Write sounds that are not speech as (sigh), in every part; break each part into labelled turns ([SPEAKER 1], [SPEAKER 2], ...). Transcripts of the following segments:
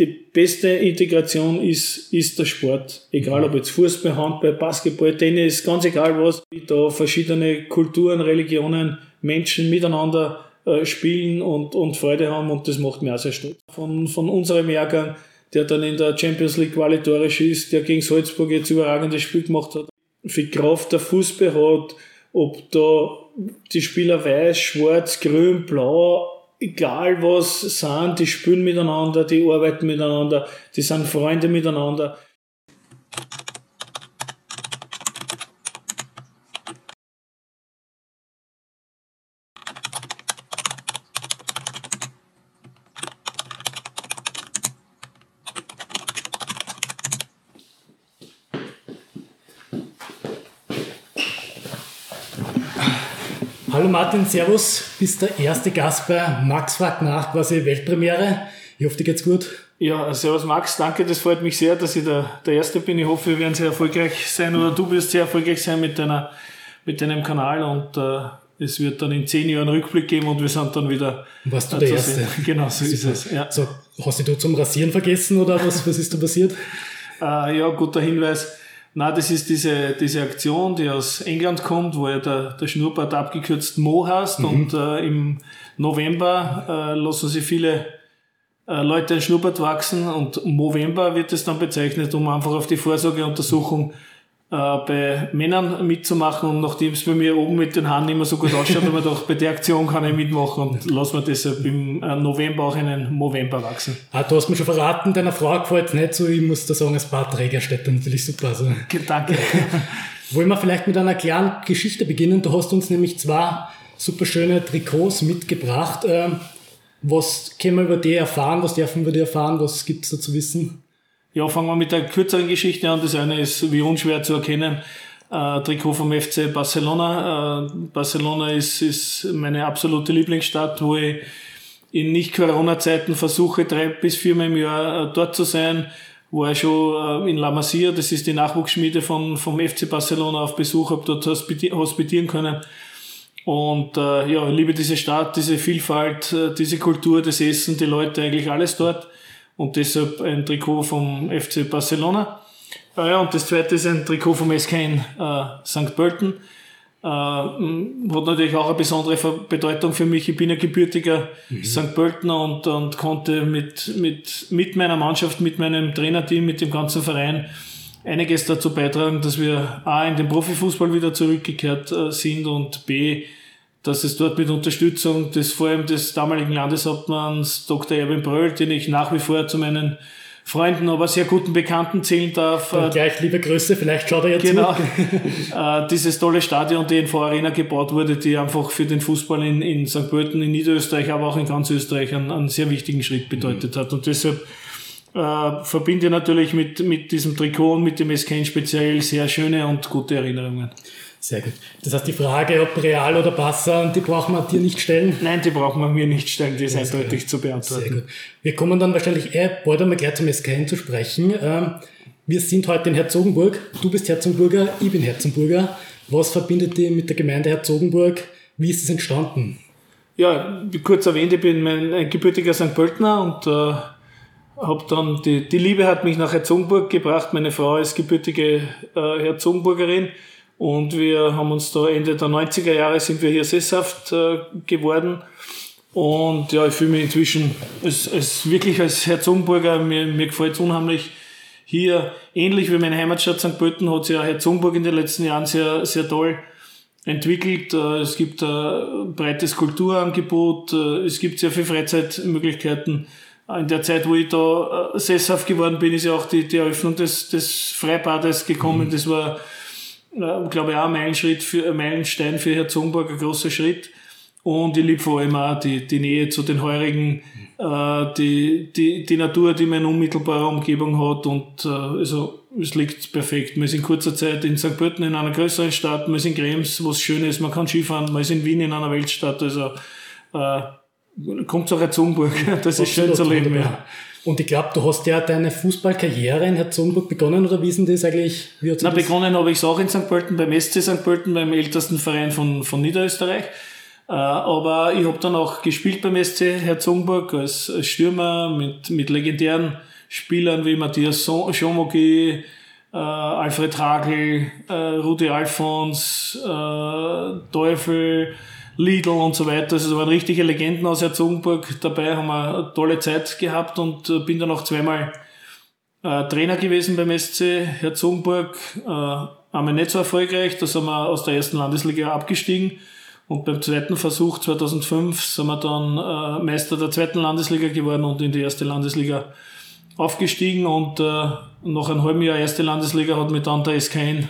[SPEAKER 1] die beste Integration ist, ist der Sport. Egal ob jetzt Fußball, Handball, Basketball, Tennis, ganz egal was. Da verschiedene Kulturen, Religionen, Menschen miteinander äh, spielen und, und Freude haben und das macht mir auch sehr stolz. Von, von unserem Jahrgang, der dann in der Champions League qualitorisch ist, der gegen Salzburg jetzt überragendes Spiel gemacht hat, viel Kraft der Fußball hat, ob da die Spieler weiß, schwarz, grün, blau, egal was sind, die spielen miteinander, die arbeiten miteinander, die sind Freunde miteinander.
[SPEAKER 2] Martin, Servus. Bist der erste Gast bei Max fragt nach, quasi Weltpremiere. Ich hoffe, dir geht's gut.
[SPEAKER 1] Ja, Servus Max, danke, das freut mich sehr, dass ich der, der Erste bin. Ich hoffe, wir werden sehr erfolgreich sein oder du wirst sehr erfolgreich sein mit, deiner, mit deinem Kanal und äh, es wird dann in zehn Jahren Rückblick geben und wir sind dann wieder.
[SPEAKER 2] Warst du der Erste?
[SPEAKER 1] Genau, so ist es. Ja.
[SPEAKER 2] So, hast du zum Rasieren vergessen oder was, was ist da passiert? (laughs)
[SPEAKER 1] Äh, ja, guter Hinweis. Na, das ist diese, diese Aktion, die aus England kommt, wo ja der, der Schnurrbart abgekürzt Mo heißt mhm. und äh, im November äh, lassen sich viele äh, Leute ein Schnurrbart wachsen und Movember wird es dann bezeichnet, um einfach auf die Vorsorgeuntersuchung äh, bei Männern mitzumachen und nachdem es bei mir oben mit den Haaren immer so gut ausschaut, haben wir doch bei der Aktion kann ich mitmachen und lassen wir deshalb im äh, November auch einen Movember wachsen.
[SPEAKER 2] Ah, du hast mir schon verraten, deiner Frau gefällt nicht so, ich muss da sagen, als Bartträger steht da natürlich super. Also.
[SPEAKER 1] Danke. (laughs)
[SPEAKER 2] Wollen wir vielleicht mit einer kleinen Geschichte beginnen? Du hast uns nämlich zwei super schöne Trikots mitgebracht. Ähm, was können wir über die erfahren? Was dürfen wir dir erfahren? Was gibt es da zu wissen?
[SPEAKER 1] Ja, fangen wir mit der kürzeren Geschichte an. Das eine ist wie unschwer zu erkennen. Äh, Trikot vom FC Barcelona. Äh, Barcelona ist, ist meine absolute Lieblingsstadt, wo ich in Nicht-Corona-Zeiten versuche, drei bis viermal im Jahr äh, dort zu sein. War ich schon äh, in La Masia, das ist die Nachwuchsschmiede von, vom FC Barcelona auf Besuch, habe dort hospitieren können. Und äh, ja, ich liebe diese Stadt, diese Vielfalt, äh, diese Kultur, das Essen, die Leute, eigentlich alles dort und deshalb ein Trikot vom FC Barcelona. Äh, ja, und das zweite ist ein Trikot vom SK in äh, St. Pölten. Äh, hat natürlich auch eine besondere Bedeutung für mich. Ich bin ein gebürtiger mhm. St. Pöltener und, und konnte mit, mit, mit meiner Mannschaft, mit meinem Trainerteam, mit dem ganzen Verein einiges dazu beitragen, dass wir A in den Profifußball wieder zurückgekehrt äh, sind und B dass es dort mit Unterstützung des vor allem des damaligen Landeshauptmanns Dr. Erwin Bröll, den ich nach wie vor zu meinen Freunden, aber sehr guten Bekannten zählen darf.
[SPEAKER 2] Und gleich liebe Grüße, vielleicht schaut er jetzt
[SPEAKER 1] Genau. (laughs) äh, dieses tolle Stadion, die in Arena gebaut wurde, die einfach für den Fußball in, in St. Pölten, in Niederösterreich, aber auch in ganz Österreich einen, einen sehr wichtigen Schritt bedeutet mhm. hat. Und deshalb äh, verbinde ich natürlich mit, mit diesem Trikot und mit dem SKN speziell sehr schöne und gute Erinnerungen.
[SPEAKER 2] Sehr gut. Das heißt, die Frage, ob Real oder Barca, die brauchen wir dir nicht stellen?
[SPEAKER 1] Nein, die brauchen wir mir nicht stellen, die ist Sehr eindeutig gut. zu beantworten. Sehr gut.
[SPEAKER 2] Wir kommen dann wahrscheinlich eh bald einmal gleich zum SKN zu sprechen. Ähm, wir sind heute in Herzogenburg. Du bist Herzogenburger, ich bin Herzogenburger. Was verbindet dich mit der Gemeinde Herzogenburg? Wie ist es entstanden?
[SPEAKER 1] Ja, wie kurz erwähnt, ich bin ein gebürtiger St. Pöltner und äh, habe dann die, die Liebe hat mich nach Herzogenburg gebracht. Meine Frau ist gebürtige äh, Herzogenburgerin und wir haben uns da Ende der 90er Jahre sind wir hier sesshaft äh, geworden. Und ja, ich fühle mich inzwischen als, als wirklich als Herzogenburger, mir, mir gefällt es unheimlich hier, ähnlich wie meine Heimatstadt St. Pölten, hat sich ja Herzogenburg in den letzten Jahren sehr, sehr toll entwickelt. Äh, es gibt ein breites Kulturangebot, äh, es gibt sehr viele Freizeitmöglichkeiten. In der Zeit, wo ich da äh, sesshaft geworden bin, ist ja auch die, die Eröffnung des, des Freibades gekommen. Mhm. Das war äh, glaube ich, auch ein Meilenschritt für, ein Meilenstein für Herzogenburg, ein großer Schritt. Und ich liebe vor allem auch die, die Nähe zu den Heurigen, äh, die, die, die Natur, die man in unmittelbarer Umgebung hat. Und äh, also es liegt perfekt. Man ist in kurzer Zeit in St. Pölten in einer größeren Stadt, man ist in Krems, was schön ist, man kann Skifahren, man ist in Wien in einer Weltstadt. Also äh, kommt zur Herzogenburg, (laughs) das ist schön zu leben. Ja.
[SPEAKER 2] Und ich glaube, du hast ja deine Fußballkarriere in Herzogenburg begonnen, oder wie ist denn das eigentlich? Wie
[SPEAKER 1] Na, begonnen habe ich es auch in St. Pölten, beim SC St. Pölten, beim ältesten Verein von, von Niederösterreich. aber ich habe dann auch gespielt beim SC Herzogenburg als, als Stürmer mit, mit legendären Spielern wie Matthias Schomogi, äh, Alfred Hagel, äh, Rudi Alfons, äh, Teufel, Lidl und so weiter. Also da waren richtige Legenden aus Herzogenburg dabei, haben wir eine tolle Zeit gehabt und äh, bin dann auch zweimal äh, Trainer gewesen beim SC Herzogenburg. Äh, einmal nicht so erfolgreich, da sind wir aus der ersten Landesliga abgestiegen. Und beim zweiten Versuch 2005 sind wir dann äh, Meister der zweiten Landesliga geworden und in die erste Landesliga aufgestiegen. Und äh, nach einem halben Jahr erste Landesliga hat mich dann der SKN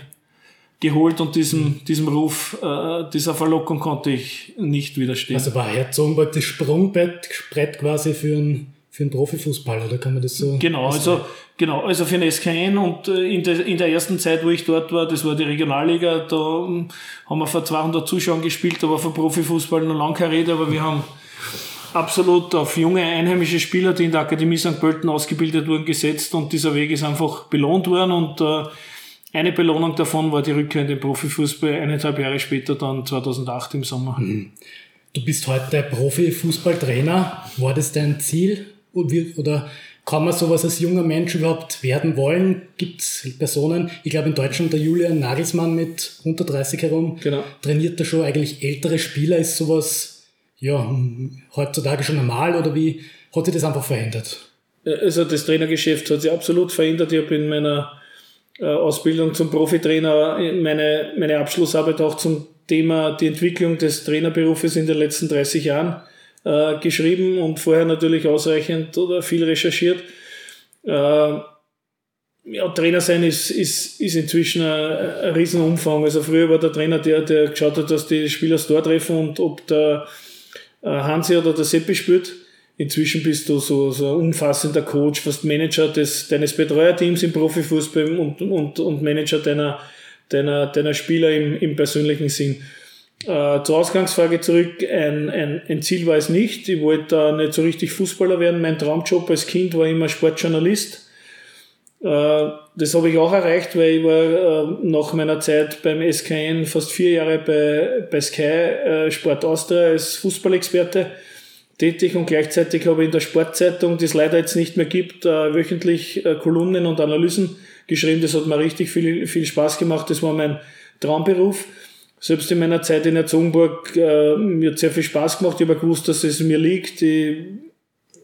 [SPEAKER 1] geholt und diesem, diesem Ruf, äh, dieser Verlockung konnte ich nicht widerstehen.
[SPEAKER 2] Also war Herzogenburg das Sprungbrett quasi für einen, für einen Profifußball, oder kann man das so?
[SPEAKER 1] Genau, also, genau, also für den SKN und äh, in der, in der ersten Zeit, wo ich dort war, das war die Regionalliga, da hm, haben wir vor 200 Zuschauern gespielt, da war für Profifußball noch lange keine Rede, aber wir haben absolut auf junge einheimische Spieler, die in der Akademie St. Pölten ausgebildet wurden, gesetzt und dieser Weg ist einfach belohnt worden und äh, eine Belohnung davon war die Rückkehr in den Profifußball eineinhalb Jahre später, dann 2008 im Sommer. Mhm.
[SPEAKER 2] Du bist heute Profifußballtrainer. War das dein Ziel? Oder kann man sowas als junger Mensch überhaupt werden wollen? Gibt es Personen, ich glaube in Deutschland der Julian Nagelsmann mit 130 herum, genau. trainiert da schon eigentlich ältere Spieler. Ist sowas ja, heutzutage schon normal oder wie hat sich das einfach verändert?
[SPEAKER 1] Also das Trainergeschäft hat sich absolut verändert. Ich habe in meiner äh, Ausbildung zum Profitrainer, meine, meine Abschlussarbeit auch zum Thema die Entwicklung des Trainerberufes in den letzten 30 Jahren äh, geschrieben und vorher natürlich ausreichend oder viel recherchiert. Äh, ja, Trainer sein ist, ist, ist inzwischen ein, ein Riesenumfang. Also früher war der Trainer der, der geschaut hat, dass die Spieler das Tor treffen und ob der äh, Hansi oder der Seppi spielt. Inzwischen bist du so, so ein umfassender Coach, fast Manager des, deines Betreuerteams im Profifußball und, und, und Manager deiner, deiner, deiner Spieler im, im persönlichen Sinn. Äh, zur Ausgangsfrage zurück, ein, ein, ein Ziel war es nicht. Ich wollte da nicht so richtig Fußballer werden. Mein Traumjob als Kind war immer Sportjournalist. Äh, das habe ich auch erreicht, weil ich war äh, nach meiner Zeit beim SKN fast vier Jahre bei, bei Sky äh, Sport Austria als Fußballexperte tätig und gleichzeitig habe ich in der Sportzeitung, die es leider jetzt nicht mehr gibt, äh, wöchentlich äh, Kolumnen und Analysen geschrieben. Das hat mir richtig viel, viel Spaß gemacht. Das war mein Traumberuf. Selbst in meiner Zeit in Erzogenburg, äh, mir hat sehr viel Spaß gemacht. Ich habe gewusst, dass es mir liegt. Die,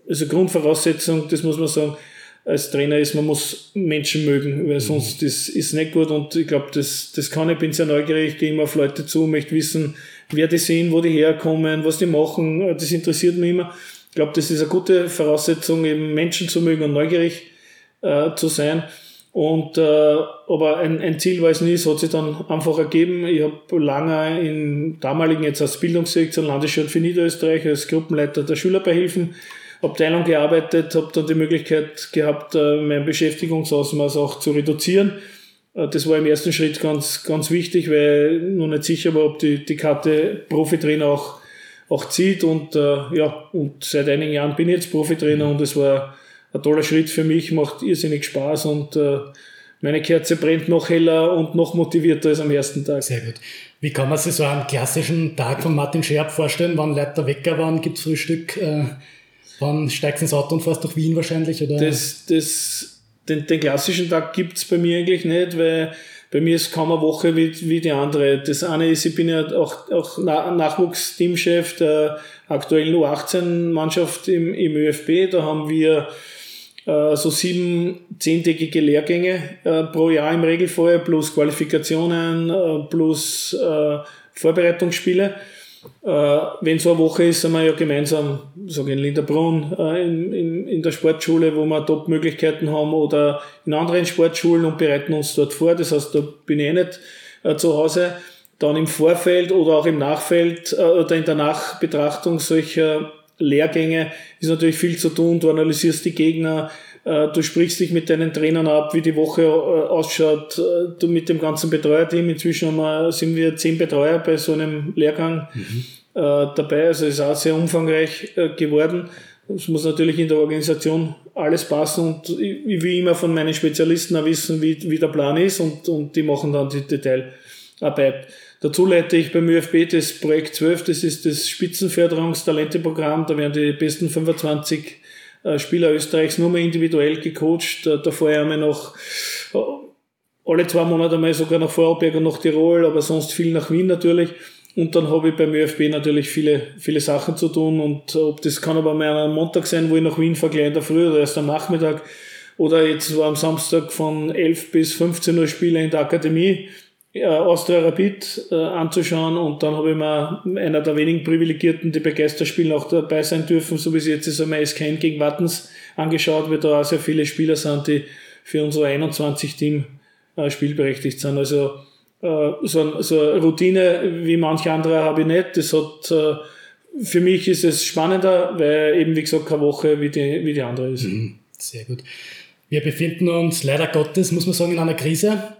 [SPEAKER 1] also Grundvoraussetzung, das muss man sagen, als Trainer ist, man muss Menschen mögen, weil sonst mhm. das ist nicht gut und ich glaube, das, das kann ich, bin sehr neugierig, ich gehe immer auf Leute zu, möchte wissen, wer die sind, wo die herkommen, was die machen, das interessiert mich immer. Ich glaube, das ist eine gute Voraussetzung, eben Menschen zu mögen und neugierig äh, zu sein. Und, äh, aber ein, ein Ziel war es nie, es hat sich dann einfach ergeben. Ich habe lange im damaligen jetzt als Bildungssektion Landesschule für Niederösterreich als Gruppenleiter der Schülerbeihilfen Abteilung gearbeitet, habe dann die Möglichkeit gehabt, äh, mein Beschäftigungsausmaß auch zu reduzieren. Äh, das war im ersten Schritt ganz, ganz wichtig, weil ich noch nicht sicher war, ob die, die Karte Profitrainer auch, auch zieht. Und äh, ja, und seit einigen Jahren bin ich jetzt Profitrainer und es war ein toller Schritt für mich, macht irrsinnig Spaß und äh, meine Kerze brennt noch heller und noch motivierter als am ersten Tag.
[SPEAKER 2] Sehr gut. Wie kann man sich so einen klassischen Tag von Martin Scherb vorstellen? Wann Leute Wecker waren, gibt Frühstück? Äh Wann steigst du ins Auto und fährst durch Wien wahrscheinlich? Oder?
[SPEAKER 1] Das, das, den, den klassischen Tag gibt's bei mir eigentlich nicht, weil bei mir ist kaum eine Woche wie, wie die andere. Das eine ist, ich bin ja auch, auch Nachwuchsteamchef der aktuellen U18-Mannschaft im, im ÖFB. Da haben wir äh, so sieben, zehntägige Lehrgänge äh, pro Jahr im Regelfall, plus Qualifikationen, äh, plus äh, Vorbereitungsspiele. Äh, wenn so eine Woche ist, sind wir ja gemeinsam, sage in Linderbrunn, äh, in, in, in der Sportschule, wo wir Top-Möglichkeiten haben oder in anderen Sportschulen und bereiten uns dort vor. Das heißt, da bin ich eh nicht äh, zu Hause. Dann im Vorfeld oder auch im Nachfeld äh, oder in der Nachbetrachtung solcher Lehrgänge ist natürlich viel zu tun. Du analysierst die Gegner, du sprichst dich mit deinen Trainern ab, wie die Woche äh, ausschaut, äh, du mit dem ganzen Betreuerteam. Inzwischen wir, sind wir zehn Betreuer bei so einem Lehrgang mhm. dabei. Also es ist auch sehr umfangreich geworden. Es muss natürlich in der Organisation alles passen und ich will immer von meinen Spezialisten auch wissen, wie, wie der Plan ist und, und die machen dann die Detailarbeit. Dazu leite ich beim ÖFB das Projekt 12, das ist das Spitzenförderungstalenteprogramm. Da werden die besten 25 äh, Spieler Österreichs nur mehr individuell gecoacht. Da, vorher haben wir noch äh, alle zwei Monate mal sogar nach Vorarlberg und nach Tirol, aber sonst viel nach Wien natürlich. Und dann habe ich beim ÖFB natürlich viele, viele Sachen zu tun. Und ob das kann aber mal am Montag sein, wo ich nach Wien fahre, gleich in der Früh oder erst am Nachmittag. Oder jetzt war am Samstag von 11 bis 15 Uhr Spiele in der Akademie äh, Austria Rapid äh, anzuschauen und dann habe ich mir einer der wenigen Privilegierten, die bei Geisterspielen auch dabei sein dürfen, so wie sie jetzt ist, einmal SKN gegen Wattens angeschaut, weil da auch sehr viele Spieler sind, die für unser 21-Team äh, spielberechtigt sind. Also äh, so, so eine Routine wie manche andere habe ich nicht. Das hat, äh, für mich ist es spannender, weil eben, wie gesagt, keine Woche wie die, wie die andere ist. Mhm.
[SPEAKER 2] Sehr gut. Wir befinden uns leider Gottes, muss man sagen, in einer Krise.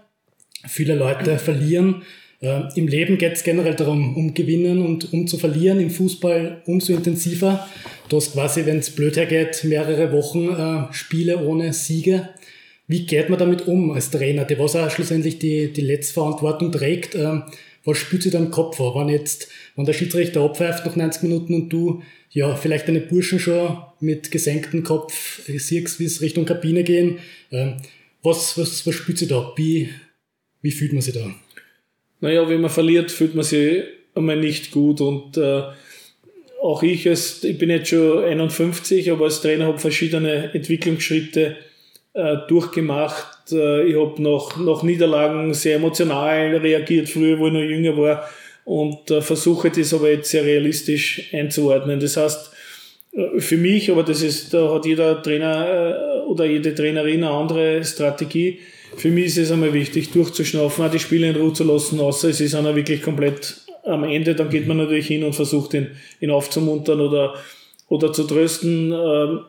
[SPEAKER 2] Viele Leute verlieren. Äh, Im Leben geht es generell darum, um gewinnen und um zu verlieren. Im Fußball umso intensiver. Du hast quasi, wenn es blöd hergeht, mehrere Wochen äh, Spiele ohne Siege. Wie geht man damit um als Trainer, der was auch schlussendlich die, die letzte Verantwortung trägt? Ähm, was spürt sich da im Kopf vor, wenn jetzt, wenn der Schiedsrichter abpfeift nach 90 Minuten und du, ja, vielleicht deine Burschen schon mit gesenktem Kopf siehst, wie es Richtung Kabine gehen? Ähm, was, was, was spürt sich da? Wie, wie fühlt man sich da?
[SPEAKER 1] Naja, wenn man verliert, fühlt man sich einmal nicht gut und äh, auch ich, als, ich bin jetzt schon 51, aber als Trainer habe verschiedene Entwicklungsschritte äh, durchgemacht. Äh, ich habe nach, nach Niederlagen sehr emotional reagiert, früher, wo ich noch jünger war und äh, versuche das aber jetzt sehr realistisch einzuordnen. Das heißt, äh, für mich, aber das ist, da hat jeder Trainer äh, oder jede Trainerin eine andere Strategie. Für mich ist es einmal wichtig, durchzuschnaufen, auch die Spiele in Ruhe zu lassen, außer es ist einer wirklich komplett am Ende, dann geht man natürlich hin und versucht ihn, ihn aufzumuntern oder, oder zu trösten. Ähm,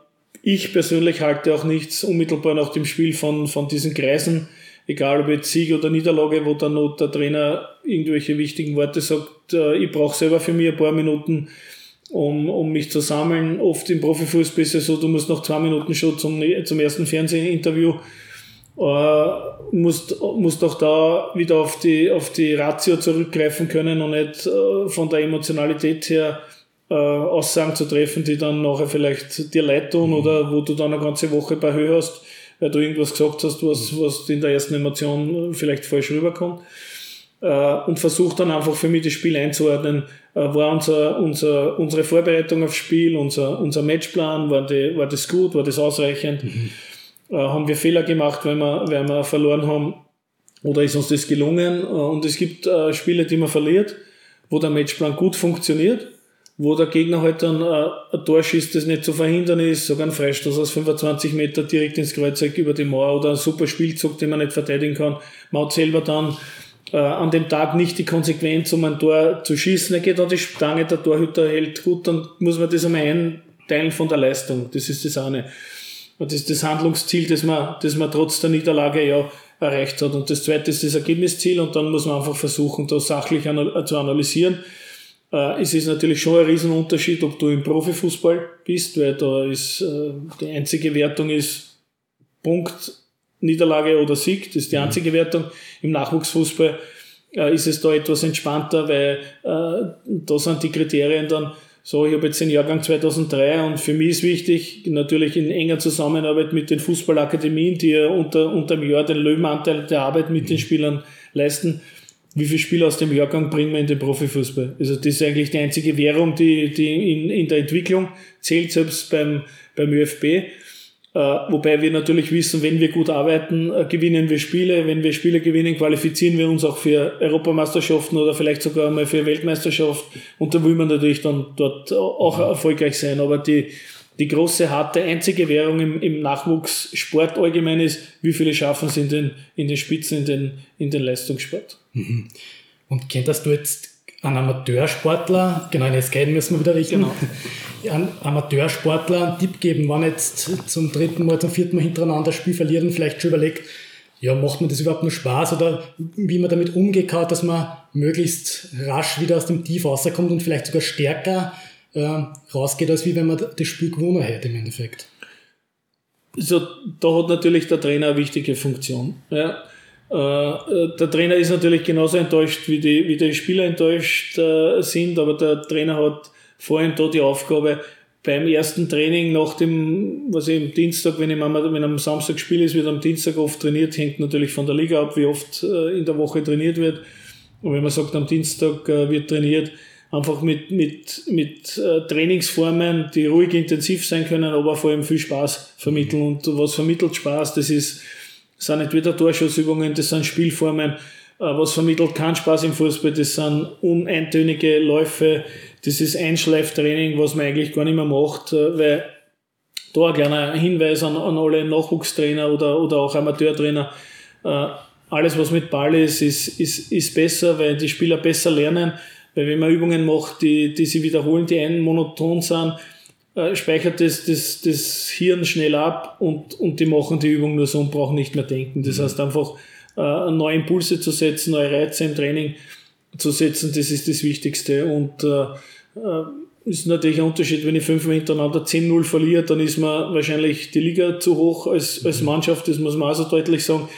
[SPEAKER 1] ich persönlich halte auch nichts unmittelbar nach dem Spiel von, von diesen Kreisen, egal ob jetzt Sieg oder Niederlage, wo dann noch der Trainer irgendwelche wichtigen Worte sagt. Äh, ich brauche selber für mich ein paar Minuten, um, um mich zu sammeln. Oft im Profifußball ist es so, du musst noch zwei Minuten schon zum, zum ersten Fernsehinterview äh, musst, musst auch da wieder auf die, auf die Ratio zurückgreifen können und nicht äh, von der Emotionalität her äh, Aussagen zu treffen, die dann nachher vielleicht dir leid tun mhm. oder wo du dann eine ganze Woche bei Höhe hast, weil du irgendwas gesagt hast, was, mhm. was in der ersten Emotion vielleicht falsch rüberkommt. Äh, und versuch dann einfach für mich das Spiel einzuordnen. Äh, war unser, unser, unsere Vorbereitung aufs Spiel, unser, unser Matchplan, war, die, war das gut, war das ausreichend? Mhm. Äh, haben wir Fehler gemacht, weil wir, weil wir verloren haben? Oder ist uns das gelungen? Äh, und es gibt äh, Spiele, die man verliert, wo der Matchplan gut funktioniert wo der Gegner halt dann äh, ein Tor schießt, das nicht zu verhindern ist, sogar ein Freistoß aus 25 Meter direkt ins Kreuzeck über die Mauer oder ein super Spielzug, den man nicht verteidigen kann. Man hat selber dann äh, an dem Tag nicht die Konsequenz, um ein Tor zu schießen. Er geht an die Stange, der Torhüter hält gut, dann muss man das einmal einteilen von der Leistung. Das ist das eine. Und das ist das Handlungsziel, das man, das man trotz der Niederlage ja erreicht hat. Und das zweite ist das Ergebnisziel und dann muss man einfach versuchen, da sachlich zu analysieren äh, es ist natürlich schon ein Riesenunterschied, ob du im Profifußball bist, weil da ist äh, die einzige Wertung ist Punkt, Niederlage oder Sieg, das ist die mhm. einzige Wertung. Im Nachwuchsfußball äh, ist es da etwas entspannter, weil äh, da sind die Kriterien dann so, ich habe jetzt den Jahrgang 2003 und für mich ist wichtig, natürlich in enger Zusammenarbeit mit den Fußballakademien, die ja unter, unter dem Jahr den Löwenanteil der Arbeit mit den mhm. Spielern leisten, wie viele Spieler aus dem Jahrgang bringen wir in den Profifußball? Also das ist eigentlich die einzige Währung, die, die in, in der Entwicklung zählt, selbst beim, beim ÖFB. Äh, wobei wir natürlich wissen, wenn wir gut arbeiten, äh, gewinnen wir Spiele. Wenn wir Spiele gewinnen, qualifizieren wir uns auch für Europameisterschaften oder vielleicht sogar mal für Weltmeisterschaft. Und da will man natürlich dann dort auch erfolgreich sein. Aber die, die große, harte, einzige Währung im, im Nachwuchssport allgemein ist, wie viele schaffen es in den, in den Spitzen, in den, in den Leistungssport.
[SPEAKER 2] Mhm. Und könntest du jetzt einen Amateursportler, genau, in SK müssen wir wieder richten, genau. (laughs) einen Amateursportler einen Tipp geben, wenn jetzt zum dritten Mal, zum vierten Mal hintereinander das Spiel verliert und vielleicht schon überlegt, ja, macht mir das überhaupt noch Spaß oder wie man damit umgeht, dass man möglichst rasch wieder aus dem Tief rauskommt und vielleicht sogar stärker äh, rausgeht, als wie wenn man das Spiel gewonnen hätte im Endeffekt.
[SPEAKER 1] Also, da hat natürlich der Trainer eine wichtige Funktion. Ja. Äh, der Trainer ist natürlich genauso enttäuscht, wie die, wie die Spieler enttäuscht äh, sind, aber der Trainer hat vor allem da die Aufgabe, beim ersten Training nach dem, was ich am Dienstag, wenn, ich mal, wenn am Samstag Spiel ist, wird am Dienstag oft trainiert, hängt natürlich von der Liga ab, wie oft äh, in der Woche trainiert wird. Und wenn man sagt, am Dienstag äh, wird trainiert, einfach mit, mit, mit äh, Trainingsformen, die ruhig intensiv sein können, aber vor allem viel Spaß vermitteln. Und was vermittelt Spaß? Das ist, das sind nicht wieder Torschussübungen, das sind Spielformen. Was vermittelt keinen Spaß im Fußball? Das sind uneintönige Läufe, das ist Einschleiftraining, was man eigentlich gar nicht mehr macht, äh, weil da ein kleiner Hinweis an, an alle Nachwuchstrainer oder, oder auch Amateurtrainer. Äh, alles, was mit Ball ist, ist, ist, ist besser, weil die Spieler besser lernen. Weil wenn man Übungen macht, die, die sie wiederholen, die einen monoton sind, äh, speichert das, das, das Hirn schnell ab und, und die machen die Übung nur so und brauchen nicht mehr denken. Das mhm. heißt einfach, neue Impulse zu setzen, neue Reize im Training zu setzen, das ist das Wichtigste. Und äh, äh ist natürlich ein Unterschied, wenn ich fünfmal hintereinander 10-0 verliere, dann ist mir wahrscheinlich die Liga zu hoch als, als Mannschaft, das muss man auch so deutlich sagen.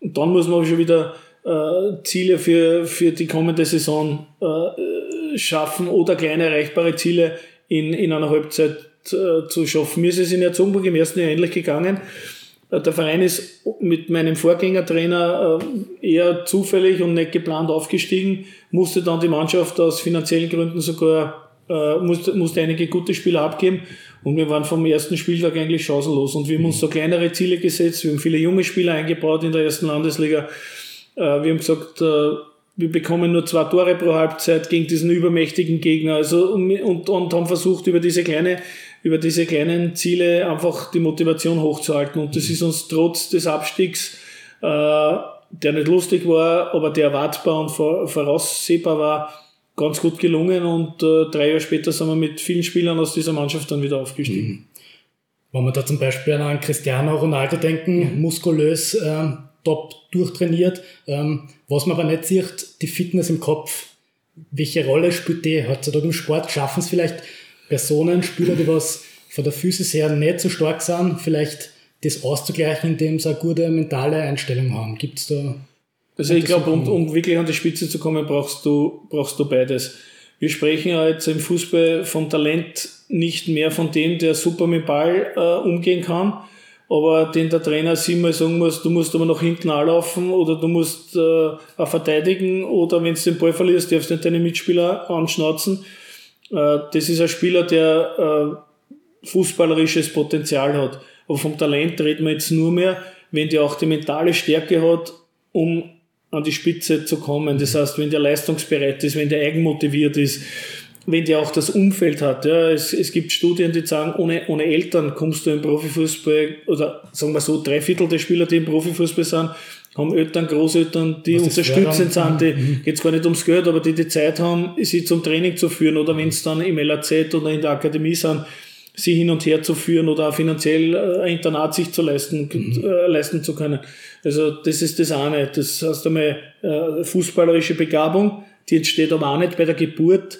[SPEAKER 1] Und dann muss man schon wieder äh, Ziele für, für die kommende Saison äh, schaffen oder kleine erreichbare Ziele in, in einer Halbzeit äh, zu schaffen. Mir ist es in Erzogburg im ersten Jahr ähnlich gegangen. Äh, der Verein ist mit meinem Vorgängertrainer äh, eher zufällig und nicht geplant aufgestiegen, musste dann die Mannschaft aus finanziellen Gründen sogar, äh, musste, musste einige gute Spieler abgeben und wir waren vom ersten Spieltag eigentlich chancenlos und wir haben uns so kleinere Ziele gesetzt, wir haben viele junge Spieler eingebaut in der ersten Landesliga, wir haben gesagt, wir bekommen nur zwei Tore pro Halbzeit gegen diesen übermächtigen Gegner also, und, und, und haben versucht über diese kleine über diese kleinen Ziele einfach die Motivation hochzuhalten. Und das ist uns trotz des Abstiegs, äh, der nicht lustig war, aber der erwartbar und voraussehbar war, ganz gut gelungen. Und äh, drei Jahre später sind wir mit vielen Spielern aus dieser Mannschaft dann wieder aufgestiegen. Mhm.
[SPEAKER 2] Wenn wir da zum Beispiel an Cristiano Ronaldo denken, muskulös, äh, top durchtrainiert, ähm, was man aber nicht sieht, die Fitness im Kopf. Welche Rolle spielt die heutzutage im Sport? Schaffen es vielleicht Personen, Spieler, die was von der Physis her nicht so stark sind, vielleicht das auszugleichen, indem sie eine gute mentale Einstellung haben? Gibt es da?
[SPEAKER 1] Also ich glaube, um, um wirklich an die Spitze zu kommen, brauchst du, brauchst du beides. Wir sprechen ja jetzt im Fußball vom Talent nicht mehr von dem, der super mit Ball äh, umgehen kann, aber den der Trainer siebenmal sagen muss, du musst aber nach hinten anlaufen oder du musst äh, verteidigen oder wenn du den Ball verlierst, darfst du nicht deine Mitspieler anschnauzen. Äh, das ist ein Spieler, der äh, fußballerisches Potenzial hat. Aber vom Talent reden wir jetzt nur mehr, wenn der auch die mentale Stärke hat, um an die Spitze zu kommen. Das heißt, wenn der leistungsbereit ist, wenn der eigenmotiviert ist, wenn der auch das Umfeld hat. Ja, es, es gibt Studien, die sagen, ohne, ohne Eltern kommst du im Profifußball, oder sagen wir so, drei Viertel der Spieler, die im Profifußball sind, haben Eltern, Großeltern, die unterstützend sind, die mhm. geht's gar nicht ums Geld, aber die die Zeit haben, sie zum Training zu führen oder wenn es dann im LAZ oder in der Akademie sind, sie hin und her zu führen oder auch finanziell äh, ein Internat sich zu leisten, mhm. äh, leisten zu können. Also das ist das eine. Das heißt einmal äh, fußballerische Begabung, die entsteht aber auch nicht bei der Geburt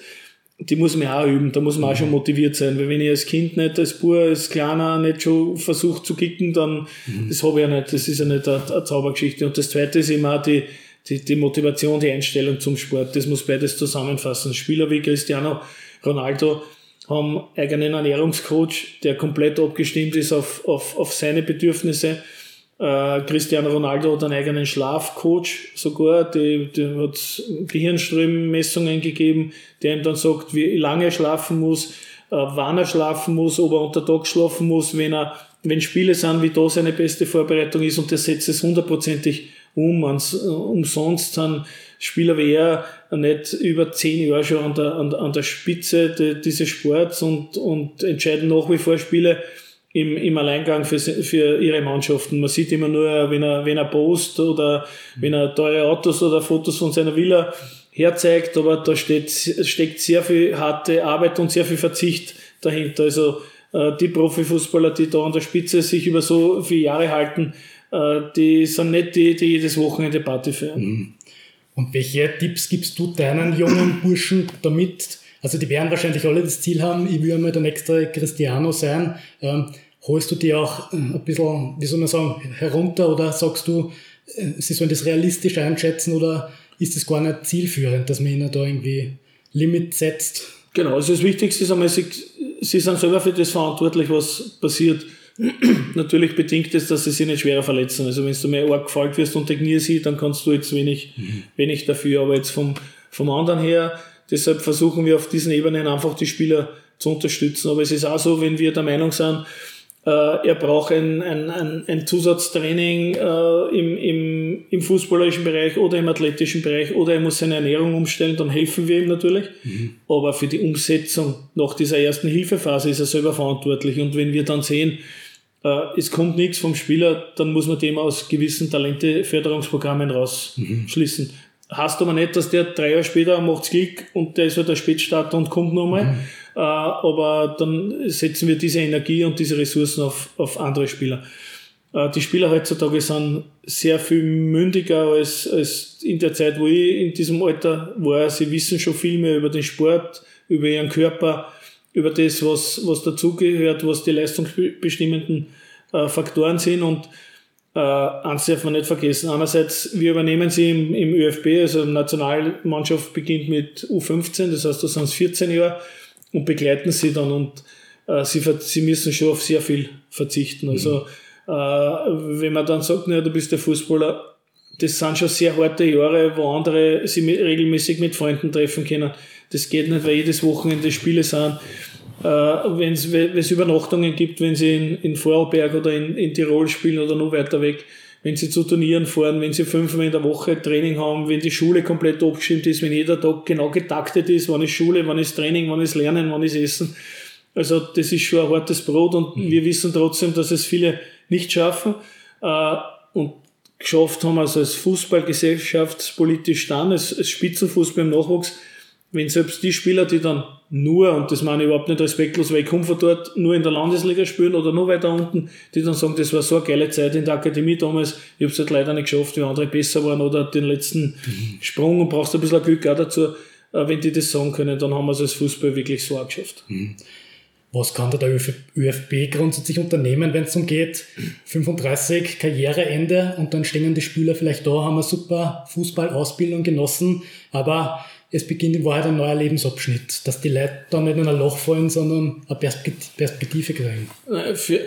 [SPEAKER 1] die muss man auch üben, da muss man auch schon motiviert sein, weil wenn ich als Kind nicht, als Bub, als Kleiner nicht schon versucht zu kicken, dann, mhm. das habe ich ja nicht, das ist ja nicht eine, eine Zaubergeschichte. Und das zweite ist immer die, die, die Motivation, die Einstellung zum Sport, das muss beides zusammenfassen. Spieler wie Cristiano Ronaldo haben eigenen Ernährungscoach, der komplett abgestimmt ist auf, auf, auf seine Bedürfnisse äh, Cristiano Ronaldo hat einen eigenen Schlafcoach sogar, die hat Gehirnströmmessungen gegeben, der ihm dann sagt, wie lange er schlafen muss, äh, wann er schlafen muss, ob er unter Tag schlafen muss, wenn er, wenn Spiele sind, wie da seine beste Vorbereitung ist und der setzt es hundertprozentig um. Ans, äh, umsonst sind Spieler wie er nicht über zehn Jahre schon an der, an, an der Spitze de, dieses Sports und, und entscheiden nach wie vor Spiele, im, im Alleingang für, für ihre Mannschaften. Man sieht immer nur, wenn er, wenn er post oder wenn er teure Autos oder Fotos von seiner Villa herzeigt, aber da steht, steckt sehr viel harte Arbeit und sehr viel Verzicht dahinter. Also äh, die Profifußballer, die da an der Spitze sich über so viele Jahre halten, äh, die sind nicht die, die jedes Wochenende Party feiern. Mhm.
[SPEAKER 2] Und welche Tipps gibst du deinen jungen Burschen damit? Also die werden wahrscheinlich alle das Ziel haben, ich will einmal der nächste Cristiano sein. Ähm, holst du die auch äh, ein bisschen, wie soll man sagen, herunter oder sagst du, äh, Sie sollen das realistisch einschätzen oder ist es gar nicht zielführend, dass man ihnen da irgendwie Limit setzt?
[SPEAKER 1] Genau, also das Wichtigste ist einmal, Sie, Sie sind selber für das verantwortlich, was passiert. (clears throat) Natürlich bedingt es, dass sie sich nicht schwerer verletzen. Also wenn du mir arg gefällt wirst und der Knie sieht, dann kannst du jetzt wenig, mhm. wenig dafür. Aber jetzt vom, vom anderen her, deshalb versuchen wir auf diesen Ebenen einfach die Spieler zu unterstützen. Aber es ist auch so, wenn wir der Meinung sind, er braucht ein, ein, ein, ein Zusatztraining äh, im, im, im fußballerischen Bereich oder im athletischen Bereich oder er muss seine Ernährung umstellen, dann helfen wir ihm natürlich. Mhm. Aber für die Umsetzung nach dieser ersten Hilfephase ist er selber verantwortlich. Und wenn wir dann sehen, äh, es kommt nichts vom Spieler, dann muss man dem aus gewissen Talenteförderungsprogrammen rausschließen. Mhm. Heißt aber nicht, dass der drei Jahre später macht's Klick und der ist halt der Spätstarter und kommt nochmal. Mhm. Äh, aber dann setzen wir diese Energie und diese Ressourcen auf, auf andere Spieler. Äh, die Spieler heutzutage sind sehr viel mündiger als, als in der Zeit, wo ich in diesem Alter war. Sie wissen schon viel mehr über den Sport, über ihren Körper, über das, was, was dazugehört, was die leistungsbestimmenden äh, Faktoren sind. Und äh, eins darf man nicht vergessen. Einerseits, wir übernehmen sie im, im ÖFB, also Nationalmannschaft beginnt mit U15, das heißt, da sind es 14 Jahre und begleiten sie dann und äh, sie, sie müssen schon auf sehr viel verzichten. Also, mhm. äh, wenn man dann sagt, naja, du bist der Fußballer, das sind schon sehr harte Jahre, wo andere sie regelmäßig mit Freunden treffen können. Das geht nicht, weil jedes Wochenende Spiele sind. Äh, wenn es Übernachtungen gibt, wenn sie in, in Vorarlberg oder in, in Tirol spielen oder noch weiter weg, wenn sie zu Turnieren fahren, wenn sie fünfmal in der Woche Training haben, wenn die Schule komplett abgestimmt ist, wenn jeder Tag genau getaktet ist, wann ist Schule, wann ist Training, wann ist Lernen, wann ist Essen. Also das ist schon ein hartes Brot und mhm. wir wissen trotzdem, dass es viele nicht schaffen. Äh, und geschafft haben, also als Fußball gesellschaftspolitisch dann, als, als Spitzenfußball im Nachwuchs, wenn selbst die Spieler, die dann nur, und das meine ich überhaupt nicht respektlos, weil ich komme von dort, nur in der Landesliga spielen oder nur weiter unten, die dann sagen, das war so eine geile Zeit in der Akademie damals, ich habe es halt leider nicht geschafft, wie andere besser waren oder den letzten mhm. Sprung und brauchst ein bisschen Glück auch dazu, äh, wenn die das sagen können, dann haben wir es als Fußball wirklich so auch geschafft. Mhm.
[SPEAKER 2] Was kann da der ÖFB grundsätzlich unternehmen, wenn es darum geht, 35 Karriereende und dann stehen die Spieler vielleicht da, haben eine super Fußballausbildung genossen, aber es beginnt in Wahrheit ein neuer Lebensabschnitt, dass die Leute dann nicht in ein Loch fallen, sondern eine Perspektive kriegen.
[SPEAKER 1] Für,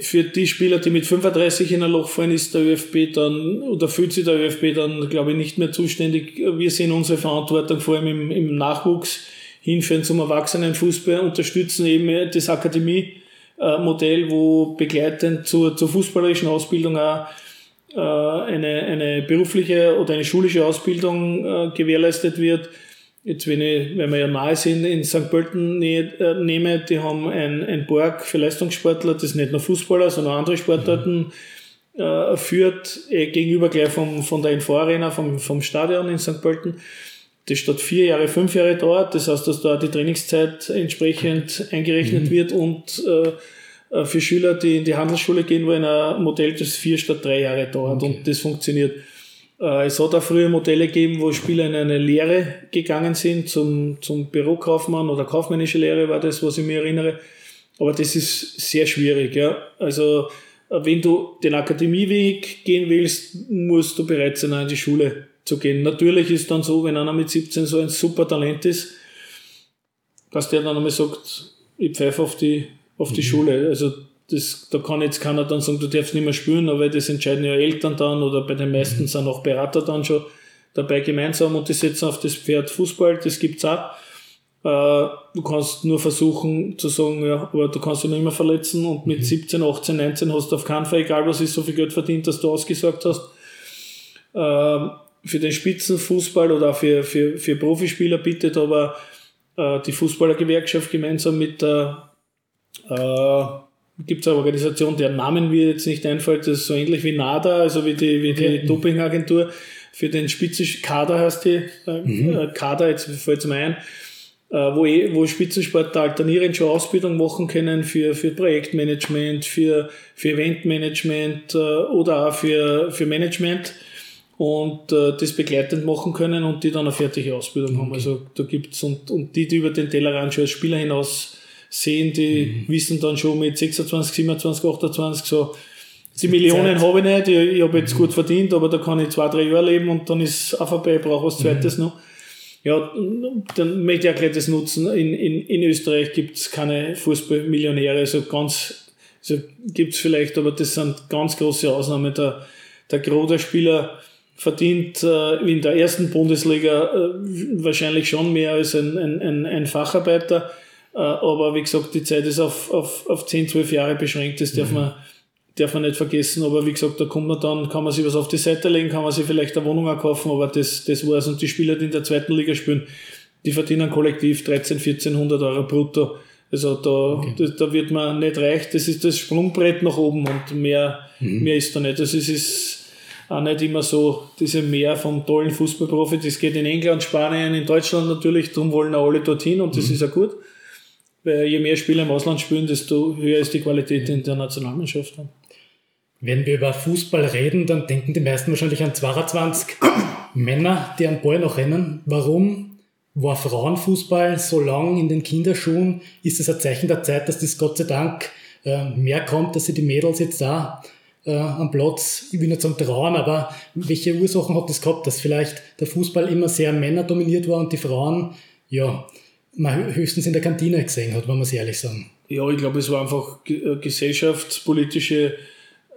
[SPEAKER 1] für die Spieler, die mit 35 in ein Loch fallen, ist der ÖFB dann, oder fühlt sich der ÖFB dann, glaube ich, nicht mehr zuständig. Wir sehen unsere Verantwortung vor allem im, im Nachwuchs hinführen zum Erwachsenenfußball, unterstützen eben das Akademie-Modell, wo begleitend zur, zur fußballerischen Ausbildung auch äh, eine, eine berufliche oder eine schulische Ausbildung äh, gewährleistet wird. Jetzt, wenn, ich, wenn wir ja nahe sind, in St. Pölten äh, nehme, die haben ein, ein Borg für Leistungssportler, das nicht nur Fußballer, sondern andere Sportarten äh, führt, äh, gegenüber gleich vom, von der Info Arena, vom, vom Stadion in St. Pölten. Das statt vier Jahre, fünf Jahre dauert. Das heißt, dass da die Trainingszeit entsprechend eingerechnet mhm. wird und äh, äh, für Schüler, die in die Handelsschule gehen wollen, ein Modell, das vier statt drei Jahre dauert okay. und das funktioniert. Äh, es hat auch früher Modelle gegeben, wo Spieler in eine Lehre gegangen sind, zum, zum Bürokaufmann oder kaufmännische Lehre war das, was ich mir erinnere. Aber das ist sehr schwierig. Ja. Also, äh, wenn du den Akademieweg gehen willst, musst du bereit sein, in die Schule zu gehen. Natürlich ist dann so, wenn einer mit 17 so ein super Talent ist, dass der dann einmal sagt, ich pfeife auf die auf die mhm. Schule. Also das, da kann jetzt keiner dann sagen, du darfst nicht mehr spielen, aber das entscheiden ja Eltern dann oder bei den meisten mhm. sind auch Berater dann schon dabei gemeinsam und die setzen auf das Pferd Fußball, das gibt's auch. Äh, du kannst nur versuchen zu sagen, ja, aber du kannst dich nicht mehr verletzen und mit 17, 18, 19 hast du auf keinen Fall, egal was ist, so viel Geld verdient, dass du ausgesagt hast. Äh, für den Spitzenfußball oder auch für, für, für Profispieler bietet aber äh, die Fußballergewerkschaft gemeinsam mit der äh, gibt es eine Organisation, deren Namen mir jetzt nicht einfällt, das ist so ähnlich wie NADA, also wie die, wie die ja. Dopingagentur. Für den Spitzenkader heißt die, äh, mhm. Äh, Kader, jetzt fällt es mir ein, äh, wo, eh, wo Spitzensportler alternierend schon Ausbildung machen können für, für Projektmanagement, für, für Eventmanagement äh, oder auch für, für Management und äh, das begleitend machen können und die dann eine fertige Ausbildung okay. haben. Also da gibt's und, und die, die über den Tellerrand schon als Spieler hinaus sehen, die mhm. wissen dann schon mit 26, 27, 28 so, Die Millionen habe ich nicht, ich, ich habe jetzt mhm. gut verdient, aber da kann ich zwei, drei Jahre leben und dann ist es auch vorbei, ich brauche was Zweites mhm. noch. Ja, dann möchte ich auch gleich das nutzen. In, in, in Österreich gibt es keine Fußballmillionäre, so ganz, so gibt es vielleicht, aber das sind ganz große Ausnahmen. Der, der Gros der Spieler verdient äh, in der ersten Bundesliga äh, wahrscheinlich schon mehr als ein, ein, ein, ein Facharbeiter. Äh, aber wie gesagt, die Zeit ist auf, auf, auf 10, 12 Jahre beschränkt, das darf mhm. man darf man nicht vergessen, aber wie gesagt, da kommt man dann, kann man sich was auf die Seite legen, kann man sich vielleicht eine Wohnung auch kaufen, aber das, das war's. Und die Spieler, die in der zweiten Liga spielen, die verdienen kollektiv 13, 1400 Euro brutto. Also da, okay. da, da, wird man nicht reich, das ist das Sprungbrett nach oben und mehr, mhm. mehr ist da nicht. Also es ist auch nicht immer so diese Mehr vom tollen Fußballprofi, das geht in England, Spanien, in Deutschland natürlich, darum wollen auch alle dorthin und das mhm. ist ja gut. Weil je mehr Spieler im Ausland spielen, desto höher ist die Qualität in der Nationalmannschaft.
[SPEAKER 2] Wenn wir über Fußball reden, dann denken die meisten wahrscheinlich an 22 (coughs) Männer, die an Ball noch rennen. Warum war Frauenfußball so lang in den Kinderschuhen? Ist es ein Zeichen der Zeit, dass das Gott sei Dank äh, mehr kommt, dass sie die Mädels jetzt da äh, am Platz, ich will nicht sagen trauen, aber welche Ursachen hat das gehabt, dass vielleicht der Fußball immer sehr männerdominiert war und die Frauen, ja, man höchstens in der Kantine gesehen hat, wenn man es ehrlich sagen.
[SPEAKER 1] Ja, ich glaube, es war einfach äh, gesellschaftspolitische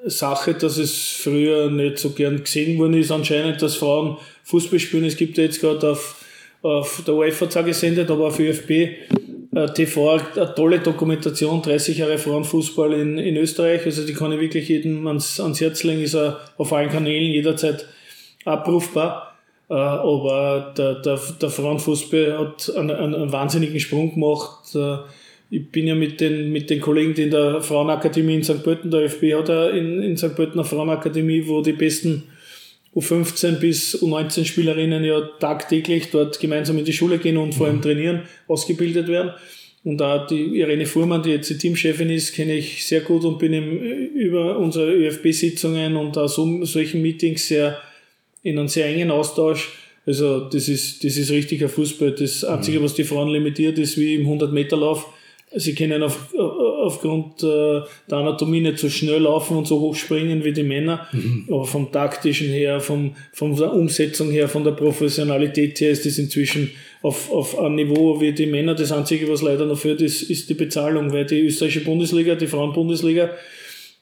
[SPEAKER 1] Sache, dass es früher nicht so gern gesehen worden ist, anscheinend, dass Frauen Fußball spielen. Es gibt ja jetzt gerade auf, auf der UEFA gesendet, aber auf ÖFB äh, TV eine tolle Dokumentation, 30 Jahre Frauenfußball in, in Österreich. Also die kann ich wirklich jedem ans, ans Herz legen, ist auf allen Kanälen jederzeit abrufbar. Äh, aber der, der, der Frauenfußball hat einen, einen wahnsinnigen Sprung gemacht. Äh, ich bin ja mit den, mit den Kollegen, die in der Frauenakademie in St. Pölten, der ÖFB hat ja in, in St. Pölten eine Frauenakademie, wo die besten U15 bis U19 Spielerinnen ja tagtäglich dort gemeinsam in die Schule gehen und vor allem mhm. trainieren, ausgebildet werden. Und auch die Irene Fuhrmann, die jetzt die Teamchefin ist, kenne ich sehr gut und bin im, über unsere ÖFB-Sitzungen und auch so, solchen Meetings sehr in einem sehr engen Austausch. Also das ist, das ist richtiger Fußball. Das Einzige, mhm. was die Frauen limitiert, ist wie im 100-Meter-Lauf Sie können auf, aufgrund äh, der Anatomie nicht so schnell laufen und so hoch springen wie die Männer, mhm. aber vom taktischen her, vom, von der Umsetzung her, von der Professionalität her ist das inzwischen auf, auf ein Niveau wie die Männer. Das Einzige, was leider noch führt, ist, ist die Bezahlung, weil die österreichische Bundesliga, die Frauenbundesliga,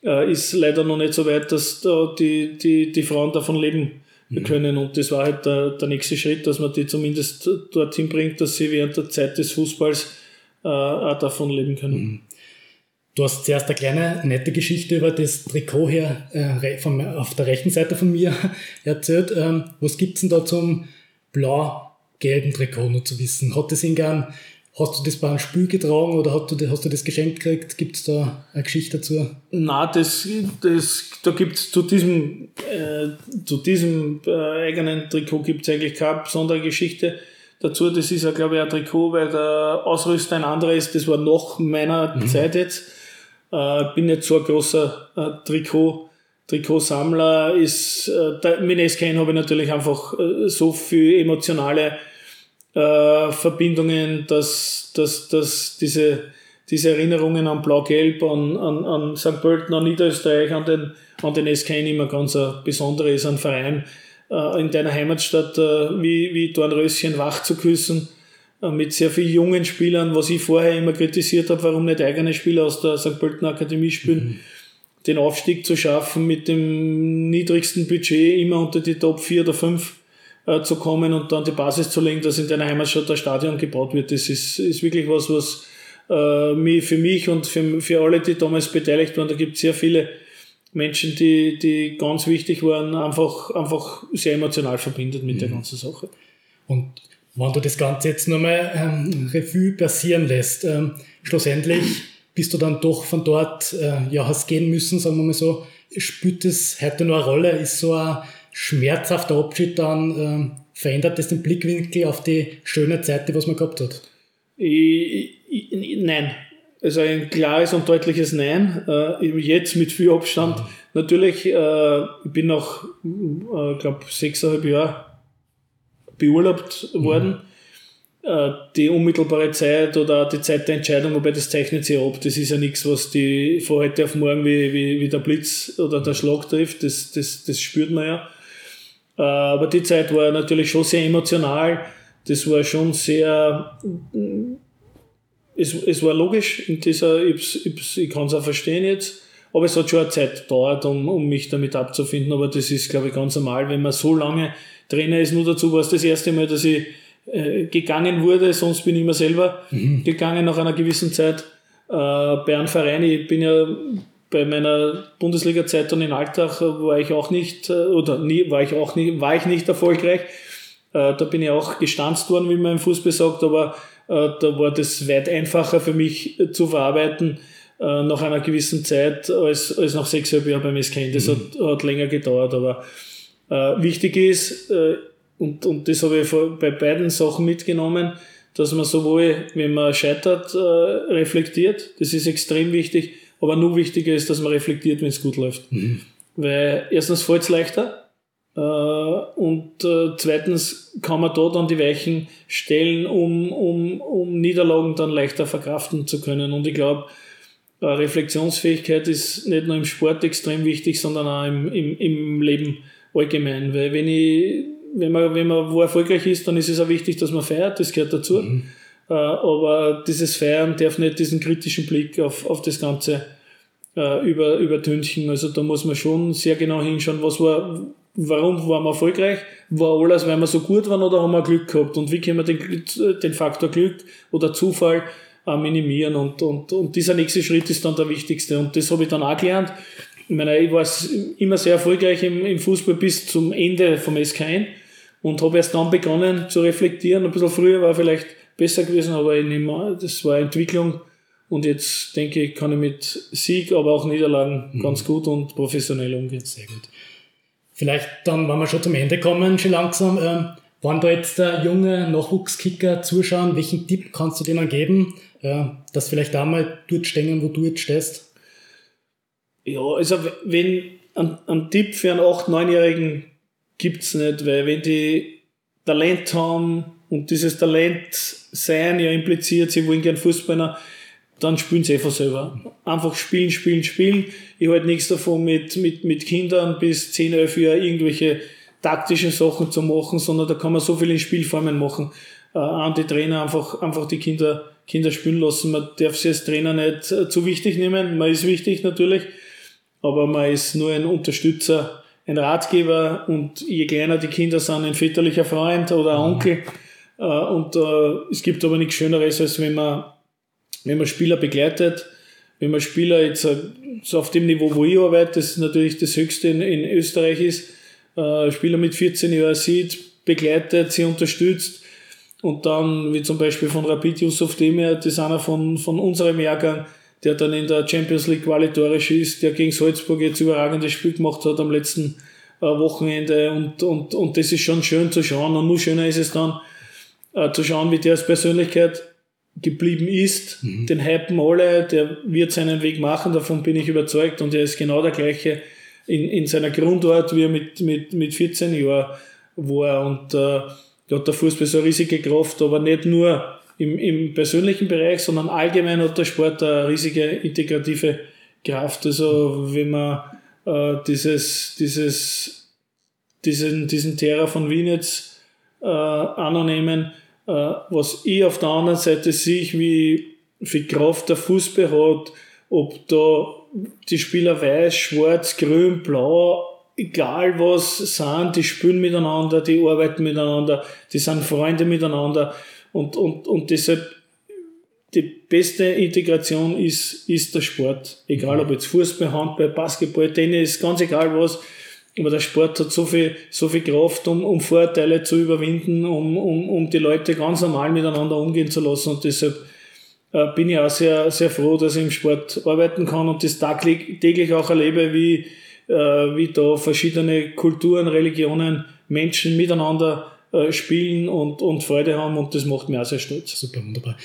[SPEAKER 1] äh, ist leider noch nicht so weit, dass da die, die, die Frauen davon leben mhm. können. Und das war halt der, der nächste Schritt, dass man die zumindest dorthin bringt, dass sie während der Zeit des Fußballs äh, auch davon leben können. Mhm.
[SPEAKER 2] Du hast zuerst eine kleine nette Geschichte über das Trikot hier äh, von, auf der rechten Seite von mir (laughs) erzählt. Ähm, was gibt's denn da zum blau-gelben Trikot nur zu wissen? Hat das gern, hast du das bei einem Spiel getragen oder hast du, hast du das geschenkt gekriegt? Gibt es da eine Geschichte dazu?
[SPEAKER 1] Nein, das, das, da gibt es zu diesem, äh, zu diesem äh, eigenen Trikot gibt es eigentlich keine besondere Geschichte dazu. Das ist ja, glaube ich, ein Trikot, weil der Ausrüster ein anderer ist. Das war noch meiner mhm. Zeit jetzt. Äh, bin nicht so ein großer äh, Trikot. Trikotsammler ist, äh, mit SKN habe ich natürlich einfach äh, so viel emotionale äh, Verbindungen, dass, dass, dass diese, diese Erinnerungen an Blau-Gelb, an, an, an St. Pölten, an Niederösterreich, an den, an den SKN immer ganz ein besonderer ist, ein Verein, äh, in deiner Heimatstadt äh, wie, wie Dornröschen wach zu küssen, äh, mit sehr vielen jungen Spielern, was ich vorher immer kritisiert habe, warum nicht eigene Spieler aus der St. Pölten Akademie spielen, mhm. den Aufstieg zu schaffen, mit dem niedrigsten Budget immer unter die Top 4 oder 5 äh, zu kommen und dann die Basis zu legen, dass in deiner Heimatstadt das Stadion gebaut wird. Das ist, ist wirklich was, was äh, für mich und für, für alle, die damals beteiligt waren, da gibt es sehr viele Menschen, die, die ganz wichtig waren, einfach, einfach sehr emotional verbindet mit mhm. der ganzen Sache.
[SPEAKER 2] Und wenn du das Ganze jetzt nochmal ähm, Revue passieren lässt, ähm, schlussendlich bist du dann doch von dort, äh, ja, hast gehen müssen, sagen wir mal so, spielt das heute noch eine Rolle? Ist so ein schmerzhafter Abschied dann, ähm, verändert das den Blickwinkel auf die schöne Zeit, die was man gehabt hat?
[SPEAKER 1] Ich, ich, nein, also ein klares und deutliches Nein. Äh, jetzt mit viel Abstand. Mhm. Natürlich, äh, ich bin noch, äh, glaube sechseinhalb Jahre beurlaubt mhm. worden. Äh, äh, die unmittelbare Zeit oder die Zeit der Entscheidung, wobei das zeichnet sich ab. Das ist ja nichts, was die von heute auf morgen wie, wie, wie der Blitz oder der Schlag trifft. Das, das, das spürt man ja. Äh, aber die Zeit war natürlich schon sehr emotional. Das war schon sehr, es, es war logisch in dieser, ich, ich, ich kann es auch verstehen jetzt, aber es hat schon eine Zeit gedauert, um, um mich damit abzufinden. Aber das ist, glaube ich, ganz normal, wenn man so lange Trainer ist. Nur dazu war es das erste Mal, dass ich äh, gegangen wurde, sonst bin ich immer selber mhm. gegangen nach einer gewissen Zeit. Äh, bei einem Verein, ich bin ja bei meiner Bundesliga-Zeit dann in Alltag war ich auch nicht, äh, oder nie, war ich auch nicht, war ich nicht erfolgreich. Äh, da bin ich auch gestanzt worden, wie man im Fußball sagt, aber äh, da war das weit einfacher für mich zu verarbeiten nach einer gewissen Zeit als, als nach sechseinhalb Jahren beim SKN. Das mhm. hat, hat länger gedauert, aber wichtig ist, und, und das habe ich bei beiden Sachen mitgenommen, dass man sowohl, wenn man scheitert, reflektiert, das ist extrem wichtig, aber nur wichtiger ist, dass man reflektiert, wenn es gut läuft. Mhm. Weil erstens fällt es leichter äh, und äh, zweitens kann man da dann die Weichen stellen, um, um, um Niederlagen dann leichter verkraften zu können. Und ich glaube, äh, Reflexionsfähigkeit ist nicht nur im Sport extrem wichtig, sondern auch im, im, im Leben allgemein. Weil wenn ich, wenn man, wenn man wo erfolgreich ist, dann ist es auch wichtig, dass man feiert, das gehört dazu. Mhm. Äh, aber dieses Feiern darf nicht diesen kritischen Blick auf, auf das Ganze äh, über, übertünchen. Also da muss man schon sehr genau hinschauen, was war, warum waren wir erfolgreich? War alles, weil wir so gut waren oder haben wir Glück gehabt? Und wie können wir den, den Faktor Glück oder Zufall äh, minimieren? Und, und, und dieser nächste Schritt ist dann der wichtigste. Und das habe ich dann auch gelernt. Ich meine, ich war immer sehr erfolgreich im, im Fußball bis zum Ende vom SK1 und habe erst dann begonnen zu reflektieren. Ein bisschen früher war vielleicht besser gewesen, aber ich nehme, das war Entwicklung. Und jetzt denke ich, kann ich mit Sieg, aber auch Niederlagen mhm. ganz gut und professionell umgehen.
[SPEAKER 2] Sehr gut. Vielleicht dann, wenn wir schon zum Ende kommen, schon langsam, ähm, wenn da jetzt der junge Nachwuchskicker zuschauen, welchen Tipp kannst du denen geben, äh, dass vielleicht auch mal dort stehen, wo du jetzt stehst?
[SPEAKER 1] Ja, also wenn ein, Tipp für einen 8-, 9-Jährigen gibt es nicht, weil wenn die Talent haben, und dieses Talent sein ja impliziert, sie wollen gern Fußballer, dann spielen sie einfach selber. Einfach spielen, spielen, spielen. Ich halte nichts davon, mit, mit, mit Kindern bis 10, 11 Jahre irgendwelche taktischen Sachen zu machen, sondern da kann man so viele Spielformen machen. Äh, an die Trainer einfach, einfach die Kinder, Kinder spielen lassen. Man darf sie als Trainer nicht äh, zu wichtig nehmen. Man ist wichtig natürlich, aber man ist nur ein Unterstützer, ein Ratgeber und je kleiner die Kinder sind, ein väterlicher Freund oder ein Onkel. Äh, und äh, es gibt aber nichts Schöneres, als wenn man, wenn man Spieler begleitet, wenn man Spieler jetzt äh, so auf dem Niveau, wo ich arbeite, das natürlich das höchste in, in Österreich ist, Spieler mit 14 Jahren sieht, begleitet, sie unterstützt. Und dann, wie zum Beispiel von Rapid Yusuf Demir, das ist einer von, von unserem Jahrgang, der dann in der Champions League qualitorisch ist, der gegen Salzburg jetzt überragendes Spiel gemacht hat am letzten Wochenende. Und, und, und das ist schon schön zu schauen. Und nur schöner ist es dann, äh, zu schauen, wie der als Persönlichkeit geblieben ist. Mhm. Den hypen alle, der wird seinen Weg machen, davon bin ich überzeugt und er ist genau der gleiche in, in seiner Grundart, wie er mit, mit, mit 14 Jahren war und äh, hat der Fußball so eine riesige Kraft, aber nicht nur im, im persönlichen Bereich, sondern allgemein hat der Sport eine riesige integrative Kraft. Also wenn man äh, dieses, dieses, diesen, diesen Terra von Wien jetzt äh, annehmen, äh, was ich auf der anderen Seite sehe, wie viel Kraft der Fußball hat, ob da die Spieler weiß, schwarz, grün, blau, egal was sind, die spielen miteinander, die arbeiten miteinander, die sind Freunde miteinander. Und, und, und deshalb die beste Integration ist, ist der Sport. Egal ob jetzt Fußball, Handball, Basketball, Tennis, ganz egal was, aber der Sport hat so viel, so viel Kraft, um, um Vorurteile zu überwinden, um, um, um die Leute ganz normal miteinander umgehen zu lassen. Und deshalb äh, bin ich auch sehr, sehr froh, dass ich im Sport arbeiten kann und das täglich, täglich auch erlebe, wie, äh, wie da verschiedene Kulturen, Religionen, Menschen miteinander äh, spielen und, und Freude haben und das macht mich auch sehr stolz.
[SPEAKER 2] Super, wunderbar.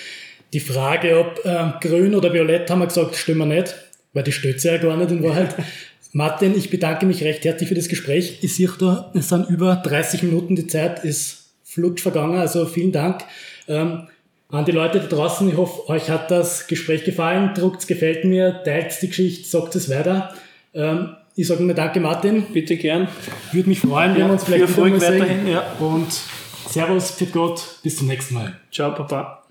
[SPEAKER 2] Die Frage, ob äh, grün oder violett, haben wir gesagt, stimmen wir nicht, weil die stütze ja gar nicht in Wahrheit. (laughs) Martin, ich bedanke mich recht herzlich für das Gespräch. Ich sehe da, es sind über 30 Minuten, die Zeit ist flutsch vergangen, also vielen Dank. Ähm, an die Leute da draußen, ich hoffe, euch hat das Gespräch gefallen. Druckt gefällt mir, teilt die Geschichte, sagt es weiter. Ähm, ich sage mir danke, Martin.
[SPEAKER 1] Bitte gern.
[SPEAKER 2] Würde mich freuen, wenn
[SPEAKER 1] Ja,
[SPEAKER 2] wir uns vielleicht
[SPEAKER 1] viel
[SPEAKER 2] wieder mal sehen.
[SPEAKER 1] weiterhin, ja.
[SPEAKER 2] Und Servus, für Gott, bis zum nächsten Mal.
[SPEAKER 1] Ciao, Papa.